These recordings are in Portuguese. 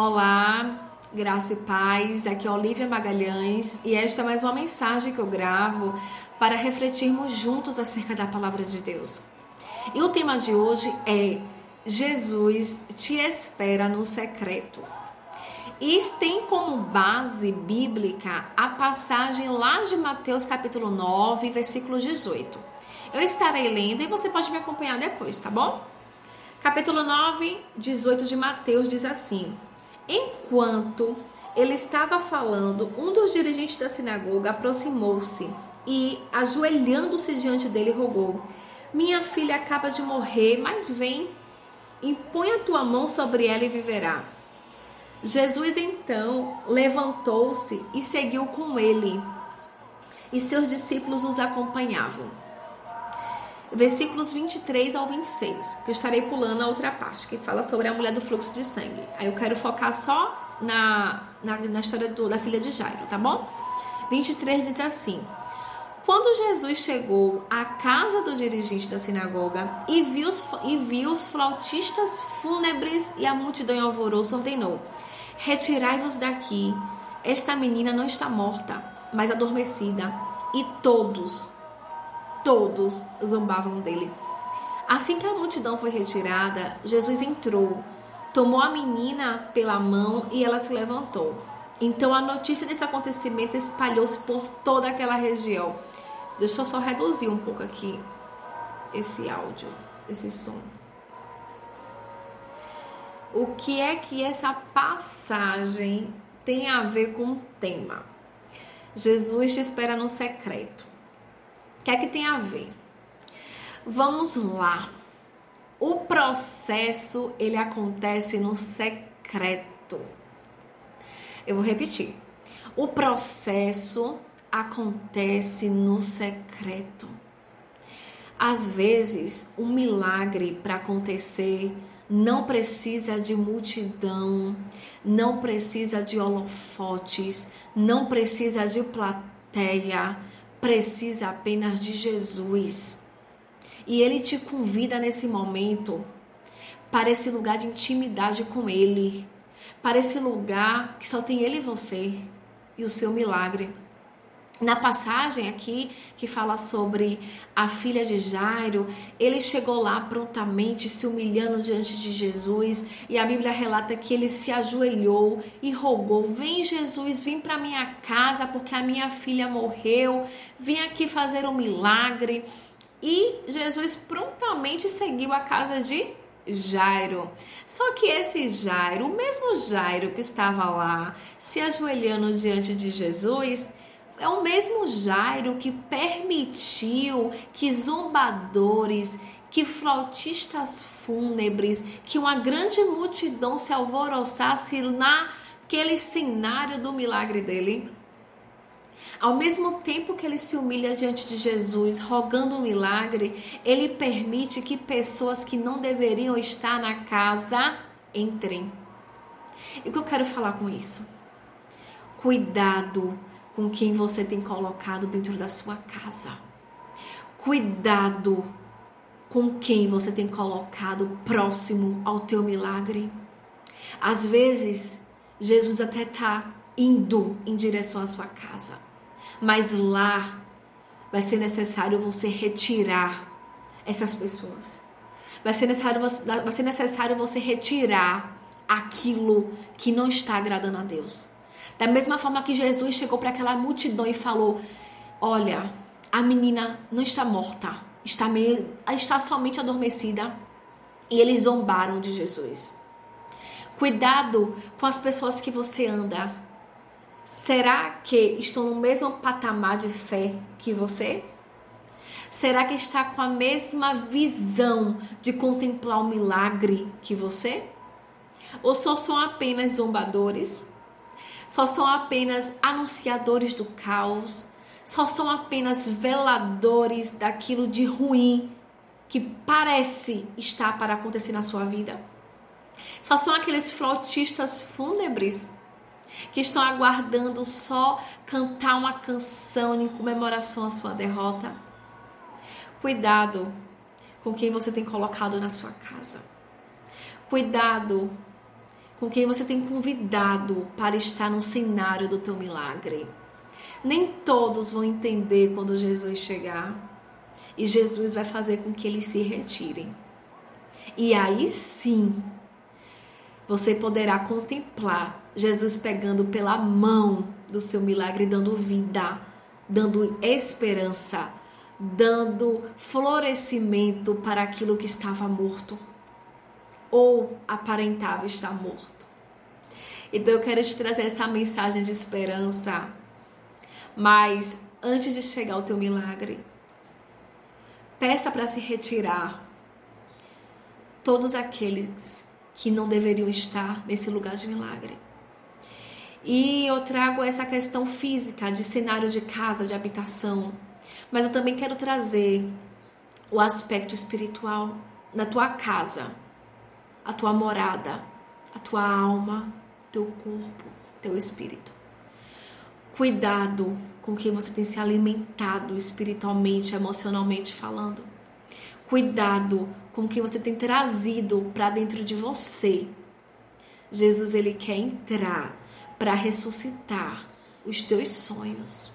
Olá, graça e paz. Aqui é Olivia Magalhães e esta é mais uma mensagem que eu gravo para refletirmos juntos acerca da palavra de Deus. E o tema de hoje é Jesus te espera no secreto. E tem como base bíblica a passagem lá de Mateus capítulo 9, versículo 18. Eu estarei lendo e você pode me acompanhar depois, tá bom? Capítulo 9, 18 de Mateus diz assim: Enquanto ele estava falando, um dos dirigentes da sinagoga aproximou-se e, ajoelhando-se diante dele, rogou: Minha filha acaba de morrer, mas vem, impõe a tua mão sobre ela e viverá. Jesus então levantou-se e seguiu com ele, e seus discípulos os acompanhavam versículos 23 ao 26, que eu estarei pulando a outra parte, que fala sobre a mulher do fluxo de sangue. Aí eu quero focar só na, na, na história do, da filha de Jairo, tá bom? 23 diz assim: Quando Jesus chegou à casa do dirigente da sinagoga e viu os, e viu os flautistas fúnebres e a multidão em alvoroço, ordenou: Retirai-vos daqui, esta menina não está morta, mas adormecida. E todos, todos zombavam dele. Assim que a multidão foi retirada, Jesus entrou, tomou a menina pela mão e ela se levantou. Então a notícia desse acontecimento espalhou-se por toda aquela região. Deixa eu só reduzir um pouco aqui esse áudio, esse som. O que é que essa passagem tem a ver com o tema? Jesus te espera no secreto que é que tem a ver? Vamos lá. O processo ele acontece no secreto. Eu vou repetir. O processo acontece no secreto. Às vezes, um milagre para acontecer não precisa de multidão, não precisa de holofotes, não precisa de plateia, precisa apenas de Jesus. E Ele te convida nesse momento para esse lugar de intimidade com Ele, para esse lugar que só tem Ele e você e o seu milagre. Na passagem aqui que fala sobre a filha de Jairo, ele chegou lá prontamente, se humilhando diante de Jesus, e a Bíblia relata que ele se ajoelhou e rogou: Vem, Jesus, vem para minha casa, porque a minha filha morreu, vem aqui fazer um milagre. E Jesus prontamente seguiu a casa de Jairo. Só que esse Jairo, o mesmo Jairo que estava lá se ajoelhando diante de Jesus, é o mesmo Jairo que permitiu que zombadores, que flautistas fúnebres, que uma grande multidão se alvoroçasse naquele cenário do milagre dele. Ao mesmo tempo que ele se humilha diante de Jesus, rogando um milagre, ele permite que pessoas que não deveriam estar na casa entrem. E o que eu quero falar com isso? Cuidado com quem você tem colocado dentro da sua casa. Cuidado com quem você tem colocado próximo ao teu milagre. Às vezes, Jesus até está indo em direção à sua casa, mas lá vai ser necessário você retirar essas pessoas. Vai ser necessário, vai ser necessário você retirar aquilo que não está agradando a Deus. Da mesma forma que Jesus chegou para aquela multidão e falou: Olha, a menina não está morta, está, meio, está somente adormecida. E eles zombaram de Jesus. Cuidado com as pessoas que você anda. Será que estão no mesmo patamar de fé que você? Será que está com a mesma visão de contemplar o milagre que você? Ou só são apenas zombadores? Só são apenas anunciadores do caos, só são apenas veladores daquilo de ruim que parece estar para acontecer na sua vida. Só são aqueles flautistas fúnebres que estão aguardando só cantar uma canção em comemoração à sua derrota. Cuidado com quem você tem colocado na sua casa. Cuidado com quem você tem convidado para estar no cenário do teu milagre. Nem todos vão entender quando Jesus chegar. E Jesus vai fazer com que eles se retirem. E aí sim, você poderá contemplar Jesus pegando pela mão do seu milagre, dando vida, dando esperança, dando florescimento para aquilo que estava morto ou aparentava estar morto. Então eu quero te trazer essa mensagem de esperança. Mas antes de chegar o teu milagre, peça para se retirar todos aqueles que não deveriam estar nesse lugar de milagre. E eu trago essa questão física de cenário de casa, de habitação, mas eu também quero trazer o aspecto espiritual na tua casa, a tua morada, a tua alma, teu corpo, teu espírito. Cuidado com quem você tem se alimentado espiritualmente, emocionalmente falando. Cuidado com quem você tem trazido para dentro de você. Jesus ele quer entrar para ressuscitar os teus sonhos.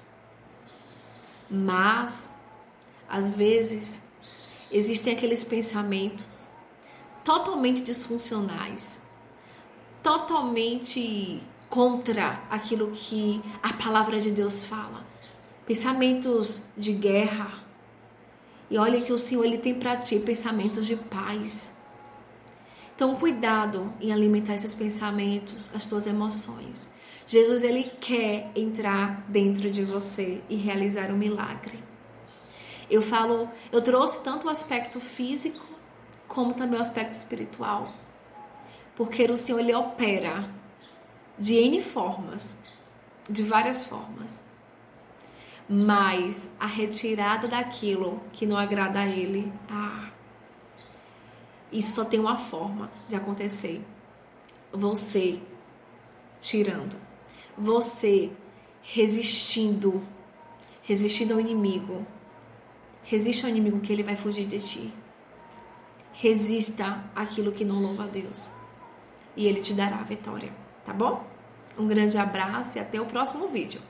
Mas às vezes existem aqueles pensamentos totalmente disfuncionais, totalmente contra aquilo que a palavra de Deus fala. Pensamentos de guerra. E olha que o Senhor ele tem para ti pensamentos de paz. Então, cuidado em alimentar esses pensamentos, as tuas emoções. Jesus ele quer entrar dentro de você e realizar um milagre. Eu falo, eu trouxe tanto o aspecto físico como também o aspecto espiritual. Porque o Senhor ele opera de N formas, de várias formas. Mas a retirada daquilo que não agrada a ele, ah, isso só tem uma forma de acontecer. Você tirando. Você resistindo. Resistindo ao inimigo. Resista ao inimigo que ele vai fugir de ti. Resista àquilo que não louva a Deus. E ele te dará a vitória, tá bom? Um grande abraço e até o próximo vídeo.